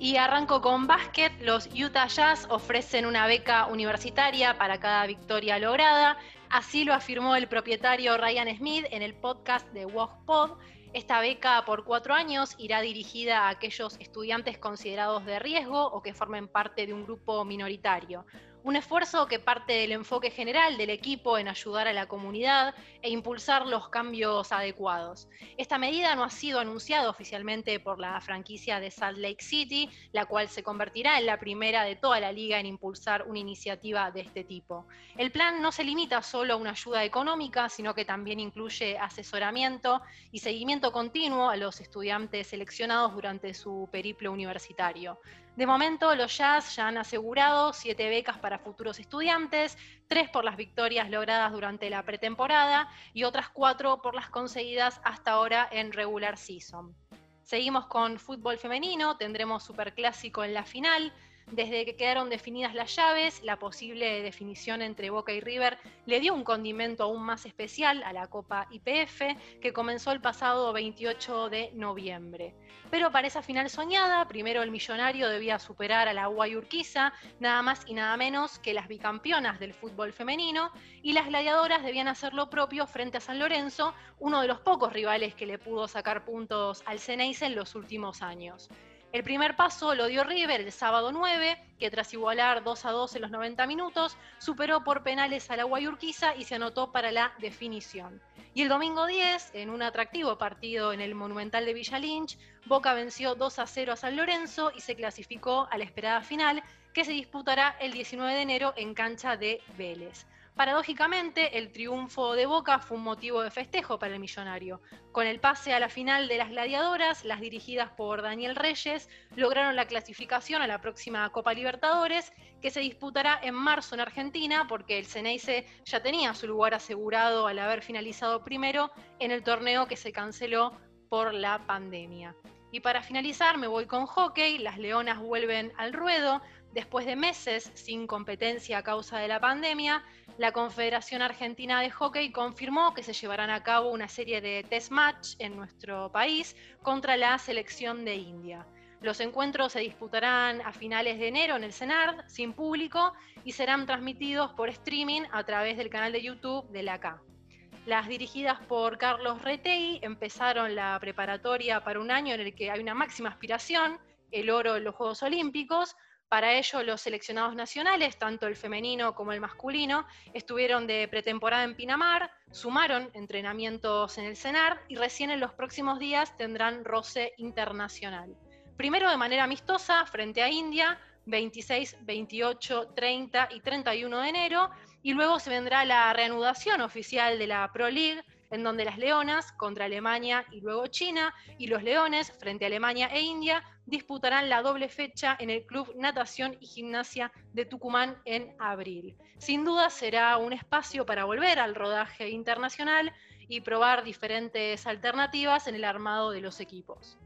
Speaker 2: Y arranco con básquet. Los Utah Jazz ofrecen una beca universitaria para cada victoria lograda. Así lo afirmó el propietario Ryan Smith en el podcast de WOGPod. Esta beca por cuatro años irá dirigida a aquellos estudiantes considerados de riesgo o que formen parte de un grupo minoritario. Un esfuerzo que parte del enfoque general del equipo en ayudar a la comunidad e impulsar los cambios adecuados. Esta medida no ha sido anunciada oficialmente por la franquicia de Salt Lake City, la cual se convertirá en la primera de toda la liga en impulsar una iniciativa de este tipo. El plan no se limita solo a una ayuda económica, sino que también incluye asesoramiento y seguimiento continuo a los estudiantes seleccionados durante su periplo universitario. De momento, los Jazz ya han asegurado siete becas para futuros estudiantes, tres por las victorias logradas durante la pretemporada y otras cuatro por las conseguidas hasta ahora en regular season. Seguimos con fútbol femenino, tendremos superclásico en la final. Desde que quedaron definidas las llaves, la posible definición entre Boca y River le dio un condimento aún más especial a la Copa IPF que comenzó el pasado 28 de noviembre. Pero para esa final soñada, primero el millonario debía superar a la Guayurquiza, nada más y nada menos que las bicampeonas del fútbol femenino, y las gladiadoras debían hacer lo propio frente a San Lorenzo, uno de los pocos rivales que le pudo sacar puntos al Ceneice en los últimos años. El primer paso lo dio River el sábado 9, que tras igualar 2 a 2 en los 90 minutos, superó por penales a la Guayurquiza y se anotó para la definición. Y el domingo 10, en un atractivo partido en el Monumental de Villa Lynch, Boca venció 2 a 0 a San Lorenzo y se clasificó a la esperada final, que se disputará el 19 de enero en cancha de Vélez. Paradójicamente, el triunfo de Boca fue un motivo de festejo para el millonario. Con el pase a la final de las gladiadoras, las dirigidas por Daniel Reyes, lograron la clasificación a la próxima Copa Libertadores, que se disputará en marzo en Argentina, porque el Ceneice ya tenía su lugar asegurado al haber finalizado primero en el torneo que se canceló por la pandemia. Y para finalizar, me voy con hockey. Las Leonas vuelven al ruedo. Después de meses sin competencia a causa de la pandemia, la Confederación Argentina de Hockey confirmó que se llevarán a cabo una serie de test match en nuestro país contra la selección de India. Los encuentros se disputarán a finales de enero en el CENARD, sin público, y serán transmitidos por streaming a través del canal de YouTube de la CA. Las dirigidas por Carlos Retei empezaron la preparatoria para un año en el que hay una máxima aspiración, el oro en los Juegos Olímpicos, para ello, los seleccionados nacionales, tanto el femenino como el masculino, estuvieron de pretemporada en Pinamar, sumaron entrenamientos en el CENAR y recién en los próximos días tendrán roce internacional. Primero de manera amistosa frente a India, 26, 28, 30 y 31 de enero, y luego se vendrá la reanudación oficial de la Pro League, en donde las Leonas contra Alemania y luego China, y los Leones frente a Alemania e India disputarán la doble fecha en el Club Natación y Gimnasia de Tucumán en abril. Sin duda será un espacio para volver al rodaje internacional y probar diferentes alternativas en el armado de los equipos.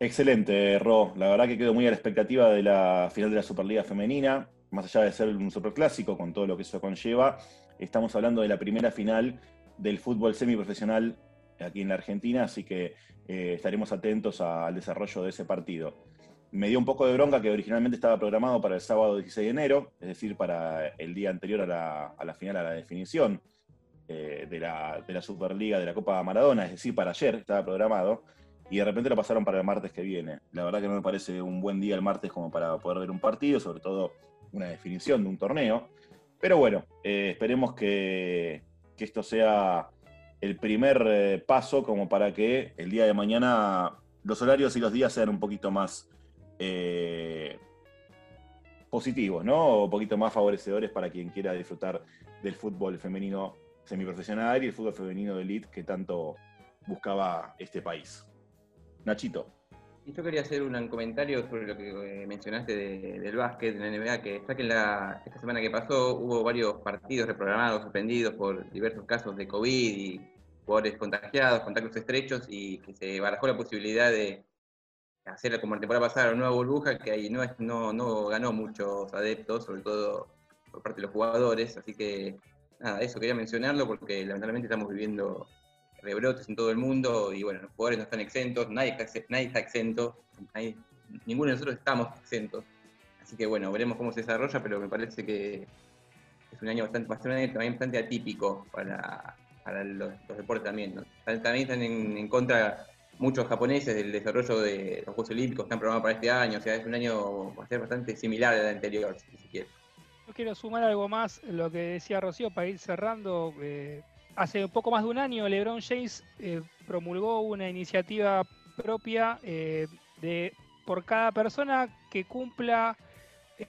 Speaker 1: Excelente, Ro. La verdad que quedo muy a la expectativa de la final de la Superliga Femenina. Más allá de ser un superclásico con todo lo que eso conlleva, estamos hablando de la primera final del fútbol semiprofesional aquí en la Argentina, así que eh, estaremos atentos al desarrollo de ese partido. Me dio un poco de bronca que originalmente estaba programado para el sábado 16 de enero, es decir, para el día anterior a la, a la final, a la definición eh, de, la, de la Superliga de la Copa Maradona, es decir, para ayer estaba programado, y de repente lo pasaron para el martes que viene. La verdad que no me parece un buen día el martes como para poder ver un partido, sobre todo una definición de un torneo. Pero bueno, eh, esperemos que, que esto sea el primer eh, paso como para que el día de mañana los horarios y los días sean un poquito más eh, positivos, ¿no? Un poquito más favorecedores para quien quiera disfrutar del fútbol femenino semiprofesional y el fútbol femenino de elite que tanto buscaba este país. Nachito.
Speaker 5: Y yo quería hacer un comentario sobre lo que eh, mencionaste de- del básquet en la NBA, que ya que la, esta semana que pasó hubo varios partidos reprogramados, suspendidos por diversos casos de COVID y jugadores contagiados, contactos estrechos, y que se barajó la posibilidad de hacer como la temporada pasada una nueva burbuja, que ahí no, es- no, no ganó muchos adeptos, sobre todo por parte de los jugadores, así que nada, eso quería mencionarlo porque lamentablemente estamos viviendo rebrotes en todo el mundo y bueno, los jugadores no están exentos, nadie está, nadie está exento, ninguno de nosotros estamos exentos. Así que bueno, veremos cómo se desarrolla, pero me parece que es un año bastante, año también bastante atípico para, para los, deportes también. También están en, contra muchos japoneses del desarrollo de los Juegos Olímpicos que están programados para este año, o sea, es un año bastante similar al anterior, si se quiere.
Speaker 3: yo quiero sumar algo más, lo que decía Rocío, para ir cerrando. eh, hace poco más de un año, LeBron James eh, promulgó una iniciativa propia eh, de por cada persona que cumpla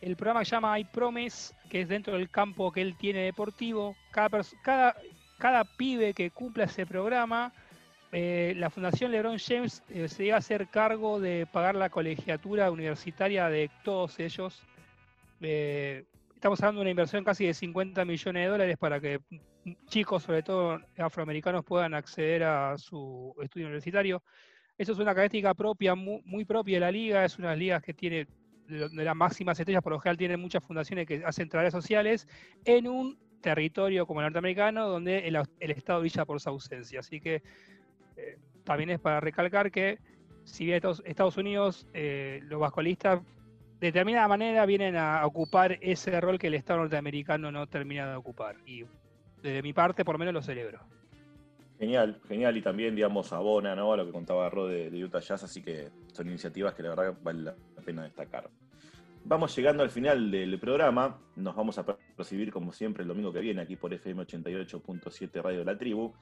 Speaker 3: el programa que se llama I Promise, que es dentro del campo que él tiene deportivo, cada, pibe que cumpla ese programa, eh, la Fundación LeBron James se iba a hacer cargo de pagar la colegiatura universitaria de todos ellos. Estamos hablando de una inversión casi de 50 millones de dólares para que chicos, sobre todo afroamericanos, puedan acceder a su estudio universitario. Eso es una característica propia, mu- muy, propia de la liga, es una de las ligas que tiene de las máximas estrellas, por lo general tienen muchas fundaciones que hacen tareas sociales en un territorio como el norteamericano, donde el, el Estado brilla por su ausencia. Así que eh, también es para recalcar que si bien Estados, Estados Unidos, eh, los bascolistas, de determinada manera vienen a ocupar ese rol que el Estado norteamericano no termina de ocupar. Desde mi parte, por menos lo celebro.
Speaker 1: Genial, genial, y también, digamos, abona ¿no? a lo que contaba Ro de, Utah Jazz, así que son iniciativas que la verdad vale la pena destacar. Vamos llegando al final del programa, nos vamos a recibir como siempre el domingo que viene aquí por FM 88.7 Radio la Tribu.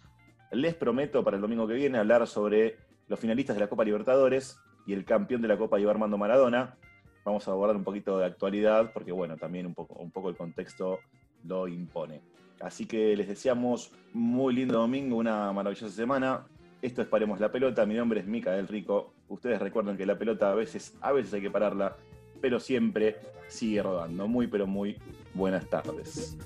Speaker 1: Les prometo para el domingo que viene hablar sobre los finalistas de la Copa Libertadores y el campeón de la Copa Diego Armando Maradona. Vamos a abordar un poquito de actualidad, porque bueno, también un poco el contexto lo impone. Así que les deseamos muy lindo domingo, una maravillosa semana. Esto es Paremos la Pelota. Mi nombre es Micael Rico. Ustedes recuerden que la pelota a veces, a veces hay que pararla, pero siempre sigue rodando. Muy, pero muy buenas tardes.